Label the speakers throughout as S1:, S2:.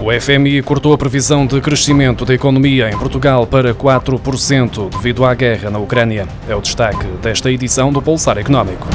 S1: O FMI cortou a previsão de crescimento da economia em Portugal para 4% devido à guerra na Ucrânia. É o destaque desta edição do Pulsar Económico.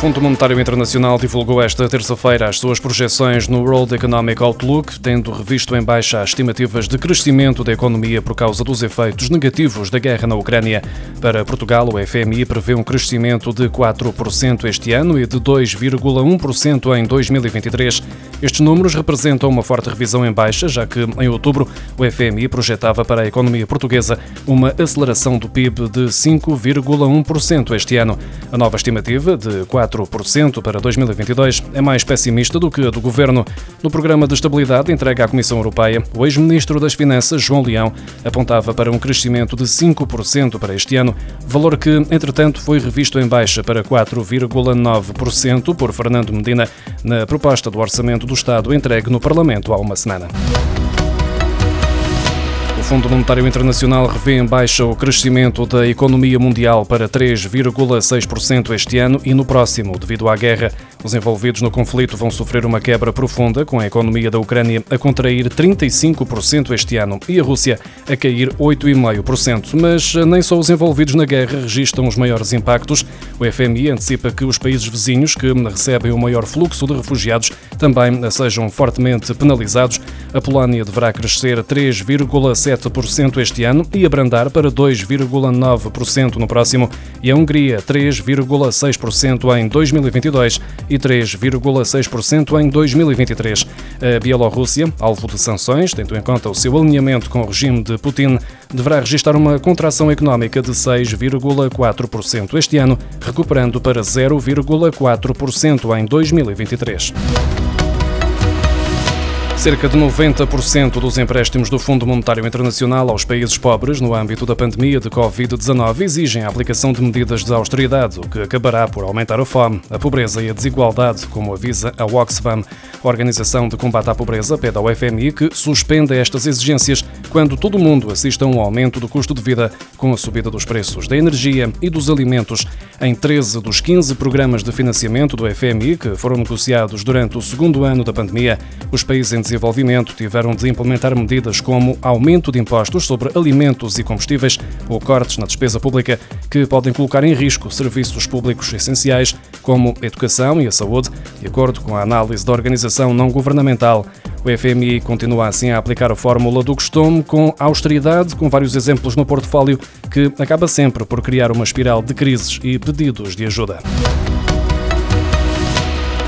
S1: Fundo Monetário Internacional divulgou esta terça-feira as suas projeções no World Economic Outlook, tendo revisto em baixa as estimativas de crescimento da economia por causa dos efeitos negativos da guerra na Ucrânia. Para Portugal, o FMI prevê um crescimento de 4% este ano e de 2,1% em 2023. Estes números representam uma forte revisão em baixa, já que em outubro o FMI projetava para a economia portuguesa uma aceleração do PIB de 5,1% este ano. A nova estimativa de 4 4% para 2022 é mais pessimista do que a do governo. No programa de estabilidade entregue à Comissão Europeia, o ex-ministro das Finanças, João Leão, apontava para um crescimento de 5% para este ano, valor que, entretanto, foi revisto em baixa para 4,9% por Fernando Medina na proposta do Orçamento do Estado entregue no Parlamento há uma semana. Fundo Monetário Internacional revê em baixa o crescimento da economia mundial para 3,6% este ano e no próximo, devido à guerra. Os envolvidos no conflito vão sofrer uma quebra profunda, com a economia da Ucrânia a contrair 35% este ano e a Rússia a cair 8,5%. Mas nem só os envolvidos na guerra registram os maiores impactos. O FMI antecipa que os países vizinhos, que recebem o maior fluxo de refugiados, também sejam fortemente penalizados. A Polónia deverá crescer 3,7% 7% este ano e abrandar para 2,9% no próximo, e a Hungria 3,6% em 2022 e 3,6% em 2023. A Bielorrússia, alvo de sanções, tendo em conta o seu alinhamento com o regime de Putin, deverá registrar uma contração económica de 6,4% este ano, recuperando para 0,4% em 2023. Cerca de 90% dos empréstimos do Fundo Monetário Internacional aos países pobres no âmbito da pandemia de Covid-19 exigem a aplicação de medidas de austeridade, o que acabará por aumentar a fome, a pobreza e a desigualdade, como avisa a Oxfam. A Organização de Combate à Pobreza pede ao FMI que suspenda estas exigências quando todo mundo assiste a um aumento do custo de vida com a subida dos preços da energia e dos alimentos. Em 13 dos 15 programas de financiamento do FMI que foram negociados durante o segundo ano da pandemia, os países em Desenvolvimento tiveram de implementar medidas como aumento de impostos sobre alimentos e combustíveis ou cortes na despesa pública que podem colocar em risco serviços públicos essenciais como a educação e a saúde, de acordo com a análise da organização não governamental. O FMI continua assim a aplicar a fórmula do costume com austeridade, com vários exemplos no portfólio, que acaba sempre por criar uma espiral de crises e pedidos de ajuda.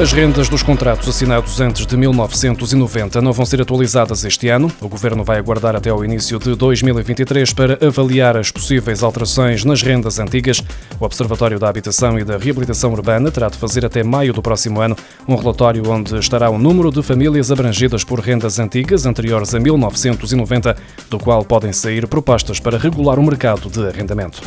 S1: As rendas dos contratos assinados antes de 1990 não vão ser atualizadas este ano. O governo vai aguardar até ao início de 2023 para avaliar as possíveis alterações nas rendas antigas. O Observatório da Habitação e da Reabilitação Urbana terá de fazer até maio do próximo ano um relatório onde estará o número de famílias abrangidas por rendas antigas anteriores a 1990, do qual podem sair propostas para regular o mercado de arrendamento.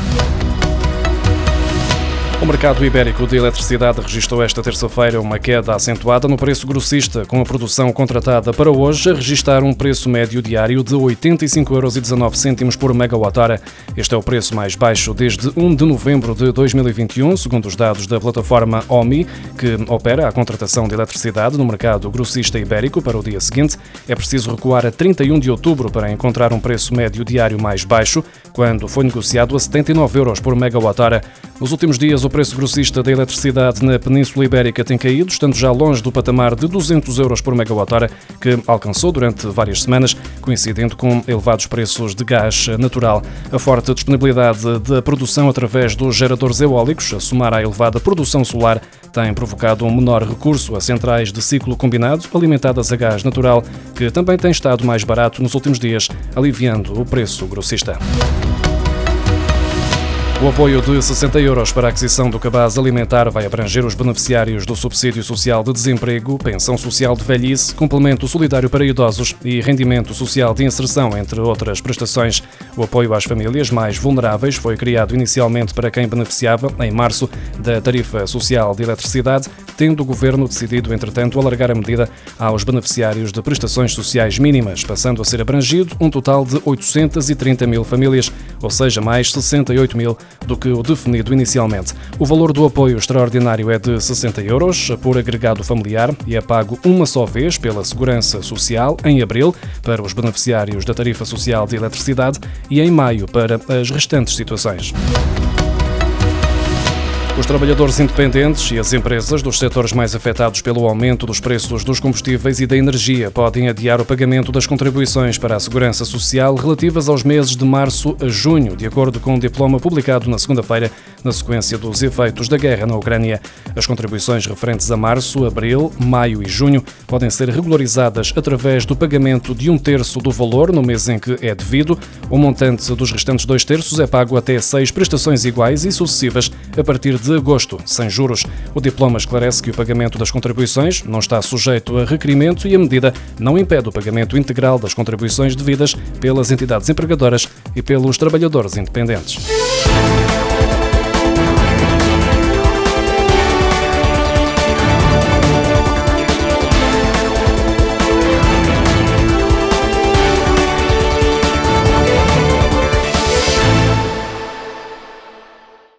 S1: O mercado ibérico de eletricidade registrou esta terça-feira uma queda acentuada no preço grossista, com a produção contratada para hoje a registrar um preço médio diário de 85,19 euros por megawatt-hora. Este é o preço mais baixo desde 1 de novembro de 2021, segundo os dados da plataforma OMI, que opera a contratação de eletricidade no mercado grossista ibérico para o dia seguinte. É preciso recuar a 31 de outubro para encontrar um preço médio diário mais baixo, quando foi negociado a 79 euros por megawatt-hora. Nos últimos dias, o preço grossista da eletricidade na Península Ibérica tem caído, estando já longe do patamar de 200 euros por megawatt-hora que alcançou durante várias semanas, coincidindo com elevados preços de gás natural. A forte disponibilidade da produção através dos geradores eólicos, a somar à elevada produção solar, tem provocado um menor recurso a centrais de ciclo combinado alimentadas a gás natural, que também tem estado mais barato nos últimos dias, aliviando o preço grossista. O apoio de 60 euros para a aquisição do cabaz alimentar vai abranger os beneficiários do Subsídio Social de Desemprego, Pensão Social de Velhice, Complemento Solidário para Idosos e Rendimento Social de Inserção, entre outras prestações. O apoio às famílias mais vulneráveis foi criado inicialmente para quem beneficiava, em março, da tarifa social de eletricidade, tendo o Governo decidido, entretanto, alargar a medida aos beneficiários de prestações sociais mínimas, passando a ser abrangido um total de 830 mil famílias, ou seja, mais 68 mil do que o definido inicialmente. O valor do apoio extraordinário é de 60 euros por agregado familiar e é pago uma só vez pela Segurança Social em abril para os beneficiários da tarifa social de eletricidade e em maio para as restantes situações. Os trabalhadores independentes e as empresas dos setores mais afetados pelo aumento dos preços dos combustíveis e da energia podem adiar o pagamento das contribuições para a segurança social relativas aos meses de março a junho, de acordo com um diploma publicado na segunda-feira, na sequência dos efeitos da guerra na Ucrânia. As contribuições referentes a março, abril, maio e junho podem ser regularizadas através do pagamento de um terço do valor no mês em que é devido. O montante dos restantes dois terços é pago até seis prestações iguais e sucessivas a partir de agosto, sem juros. O diploma esclarece que o pagamento das contribuições não está sujeito a requerimento e a medida não impede o pagamento integral das contribuições devidas pelas entidades empregadoras e pelos trabalhadores independentes.